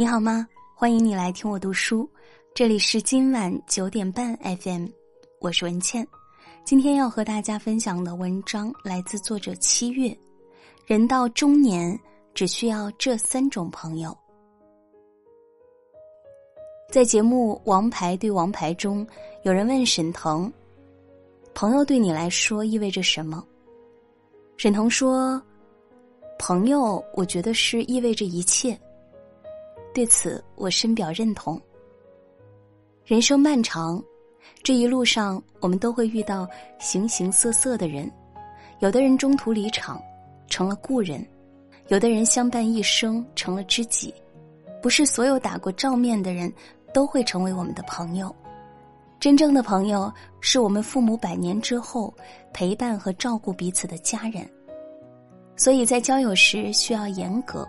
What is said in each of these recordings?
你好吗？欢迎你来听我读书，这里是今晚九点半 FM，我是文倩。今天要和大家分享的文章来自作者七月。人到中年，只需要这三种朋友。在节目《王牌对王牌》中，有人问沈腾：“朋友对你来说意味着什么？”沈腾说：“朋友，我觉得是意味着一切。”对此，我深表认同。人生漫长，这一路上我们都会遇到形形色色的人，有的人中途离场，成了故人；有的人相伴一生，成了知己。不是所有打过照面的人都会成为我们的朋友，真正的朋友是我们父母百年之后陪伴和照顾彼此的家人。所以在交友时需要严格，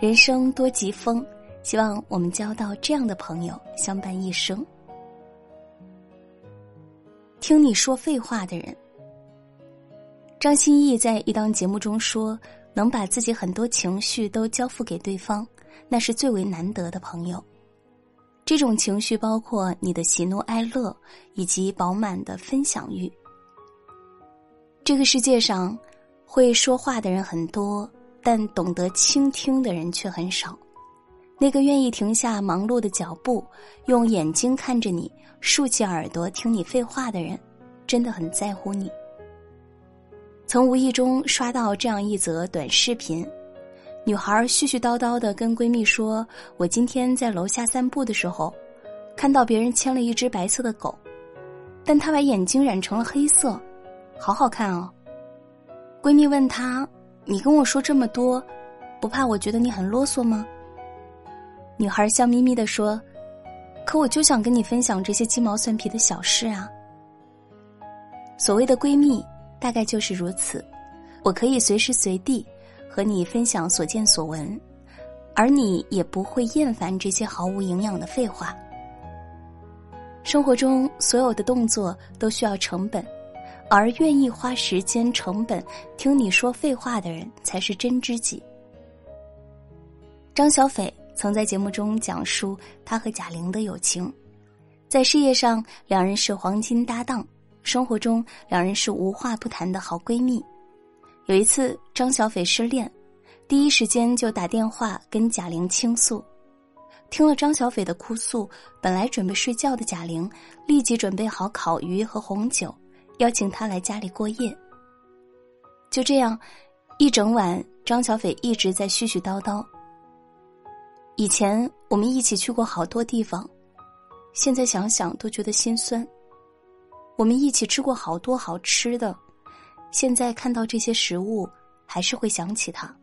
人生多疾风。希望我们交到这样的朋友，相伴一生。听你说废话的人，张歆艺在一档节目中说：“能把自己很多情绪都交付给对方，那是最为难得的朋友。这种情绪包括你的喜怒哀乐，以及饱满的分享欲。这个世界上，会说话的人很多，但懂得倾听的人却很少。”那个愿意停下忙碌的脚步，用眼睛看着你，竖起耳朵听你废话的人，真的很在乎你。曾无意中刷到这样一则短视频，女孩絮絮叨叨的跟闺蜜说：“我今天在楼下散步的时候，看到别人牵了一只白色的狗，但他把眼睛染成了黑色，好好看哦。”闺蜜问她：“你跟我说这么多，不怕我觉得你很啰嗦吗？”女孩笑眯眯的说：“可我就想跟你分享这些鸡毛蒜皮的小事啊。”所谓的闺蜜，大概就是如此。我可以随时随地和你分享所见所闻，而你也不会厌烦这些毫无营养的废话。生活中所有的动作都需要成本，而愿意花时间、成本听你说废话的人，才是真知己。张小斐。曾在节目中讲述他和贾玲的友情，在事业上两人是黄金搭档，生活中两人是无话不谈的好闺蜜。有一次张小斐失恋，第一时间就打电话跟贾玲倾诉。听了张小斐的哭诉，本来准备睡觉的贾玲立即准备好烤鱼和红酒，邀请她来家里过夜。就这样，一整晚张小斐一直在絮絮叨叨。以前我们一起去过好多地方，现在想想都觉得心酸。我们一起吃过好多好吃的，现在看到这些食物，还是会想起他。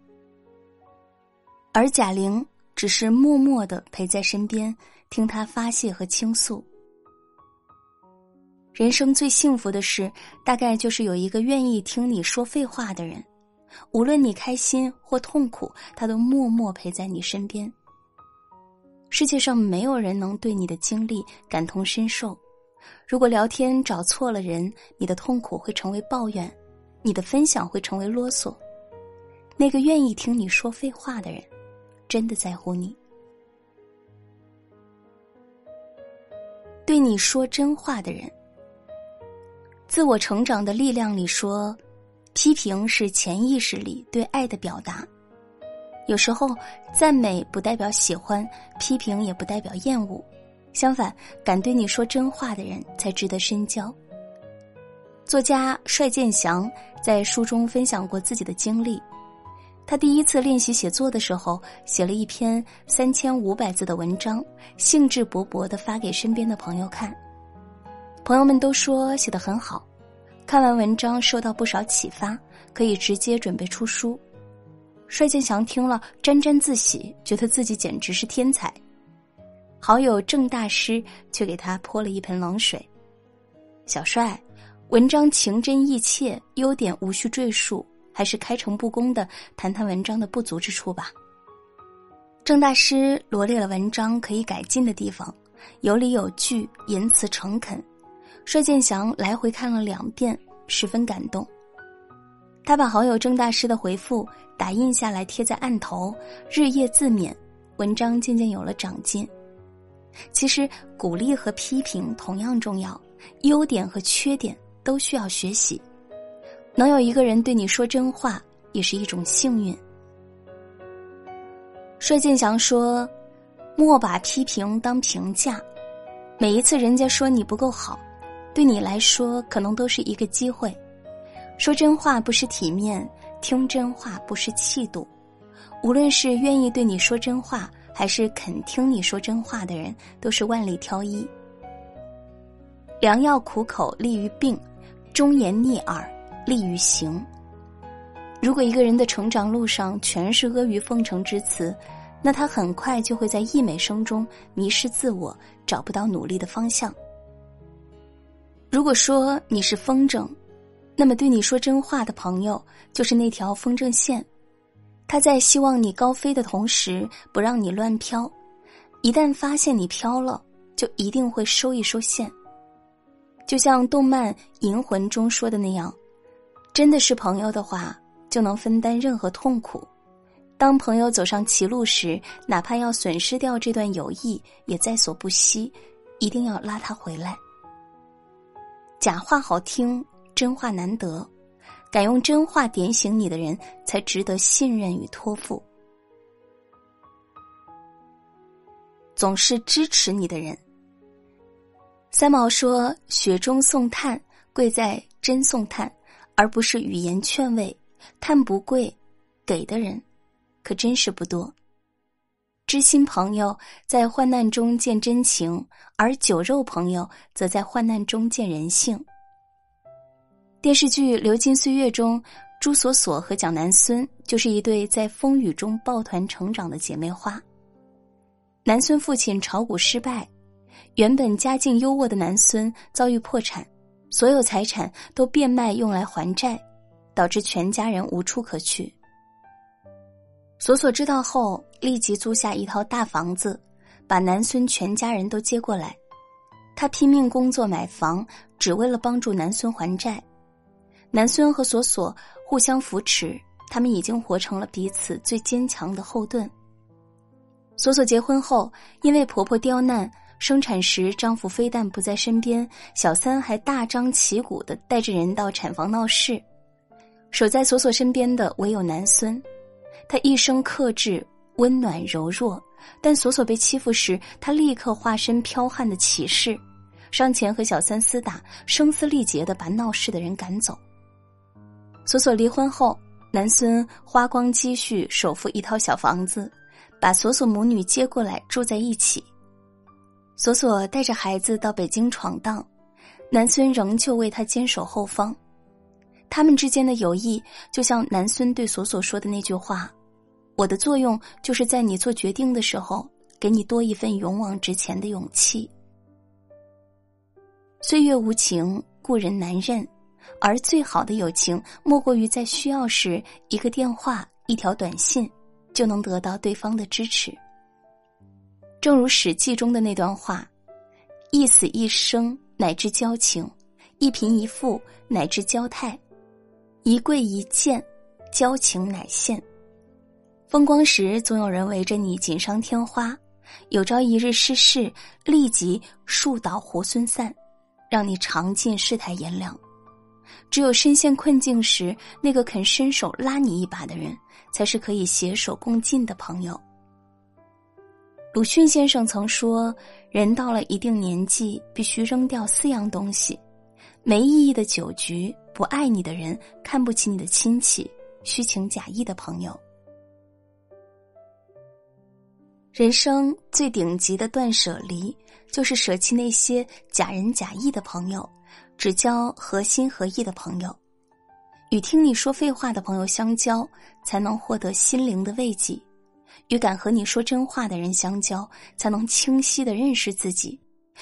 而贾玲只是默默的陪在身边，听他发泄和倾诉。人生最幸福的事，大概就是有一个愿意听你说废话的人，无论你开心或痛苦，他都默默陪在你身边。世界上没有人能对你的经历感同身受。如果聊天找错了人，你的痛苦会成为抱怨，你的分享会成为啰嗦。那个愿意听你说废话的人，真的在乎你。对你说真话的人，《自我成长的力量》里说，批评是潜意识里对爱的表达。有时候，赞美不代表喜欢，批评也不代表厌恶。相反，敢对你说真话的人才值得深交。作家帅建祥在书中分享过自己的经历：他第一次练习写作的时候，写了一篇三千五百字的文章，兴致勃勃的发给身边的朋友看。朋友们都说写得很好，看完文章受到不少启发，可以直接准备出书。帅建祥听了，沾沾自喜，觉得自己简直是天才。好友郑大师却给他泼了一盆冷水：“小帅，文章情真意切，优点无需赘述，还是开诚布公的谈谈文章的不足之处吧。”郑大师罗列了文章可以改进的地方，有理有据，言辞诚恳。帅建祥来回看了两遍，十分感动。他把好友郑大师的回复打印下来贴在案头，日夜自勉，文章渐渐有了长进。其实，鼓励和批评同样重要，优点和缺点都需要学习。能有一个人对你说真话，也是一种幸运。帅建祥说：“莫把批评当评价，每一次人家说你不够好，对你来说可能都是一个机会。说真话不是体面，听真话不是气度。无论是愿意对你说真话，还是肯听你说真话的人，都是万里挑一。良药苦口利于病，忠言逆耳利于行。”如果一个人的成长路上全是阿谀奉承之词，那他很快就会在溢美声中迷失自我，找不到努力的方向。如果说你是风筝，那么对你说真话的朋友就是那条风筝线，他在希望你高飞的同时不让你乱飘，一旦发现你飘了，就一定会收一收线。就像动漫《银魂》中说的那样，真的是朋友的话。就能分担任何痛苦。当朋友走上歧路时，哪怕要损失掉这段友谊，也在所不惜。一定要拉他回来。假话好听，真话难得。敢用真话点醒你的人，才值得信任与托付。总是支持你的人。三毛说：“雪中送炭，贵在真送炭，而不是语言劝慰。”炭不贵，给的人可真是不多。知心朋友在患难中见真情，而酒肉朋友则在患难中见人性。电视剧《流金岁月》中，朱锁锁和蒋南孙就是一对在风雨中抱团成长的姐妹花。南孙父亲炒股失败，原本家境优渥的南孙遭遇破产，所有财产都变卖用来还债。导致全家人无处可去。索索知道后，立即租下一套大房子，把南孙全家人都接过来。他拼命工作买房，只为了帮助南孙还债。南孙和索索互相扶持，他们已经活成了彼此最坚强的后盾。索索结婚后，因为婆婆刁难，生产时丈夫非但不在身边，小三还大张旗鼓的带着人到产房闹事。守在索索身边的唯有南孙，他一生克制、温暖、柔弱，但索索被欺负时，他立刻化身剽悍的骑士，上前和小三厮打，声嘶力竭的把闹事的人赶走。索索离婚后，南孙花光积蓄，首付一套小房子，把索索母女接过来住在一起。索索带着孩子到北京闯荡，南孙仍旧为他坚守后方。他们之间的友谊，就像南孙对索索说的那句话：“我的作用就是在你做决定的时候，给你多一份勇往直前的勇气。”岁月无情，故人难认，而最好的友情，莫过于在需要时，一个电话、一条短信，就能得到对方的支持。正如《史记》中的那段话：“一死一生，乃至交情；一贫一富，乃至交态。”一跪一见，交情乃现。风光时，总有人围着你锦上添花；有朝一日失势，立即树倒猢狲散，让你尝尽世态炎凉。只有身陷困境时，那个肯伸手拉你一把的人，才是可以携手共进的朋友。鲁迅先生曾说：“人到了一定年纪，必须扔掉四样东西：没意义的酒局。”不爱你的人，看不起你的亲戚，虚情假意的朋友。人生最顶级的断舍离，就是舍弃那些假仁假义的朋友，只交合心合意的朋友。与听你说废话的朋友相交，才能获得心灵的慰藉；与敢和你说真话的人相交，才能清晰的认识自己；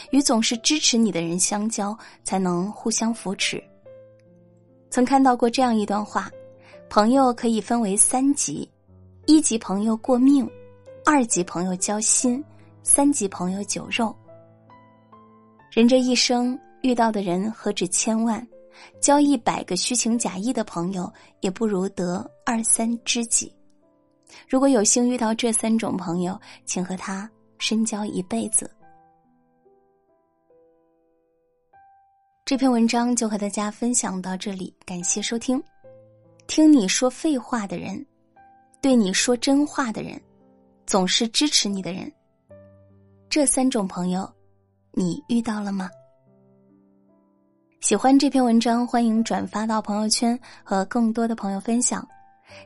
与总是支持你的人相交，才能互相扶持。曾看到过这样一段话：朋友可以分为三级，一级朋友过命，二级朋友交心，三级朋友酒肉。人这一生遇到的人何止千万，交一百个虚情假意的朋友，也不如得二三知己。如果有幸遇到这三种朋友，请和他深交一辈子。这篇文章就和大家分享到这里，感谢收听。听你说废话的人，对你说真话的人，总是支持你的人，这三种朋友，你遇到了吗？喜欢这篇文章，欢迎转发到朋友圈和更多的朋友分享。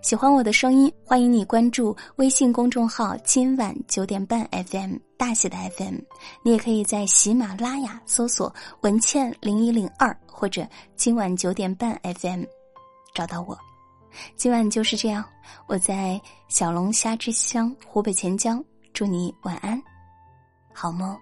喜欢我的声音，欢迎你关注微信公众号“今晚九点半 FM” 大写的 FM。你也可以在喜马拉雅搜索“文倩零一零二”或者“今晚九点半 FM” 找到我。今晚就是这样，我在小龙虾之乡湖北潜江，祝你晚安，好梦。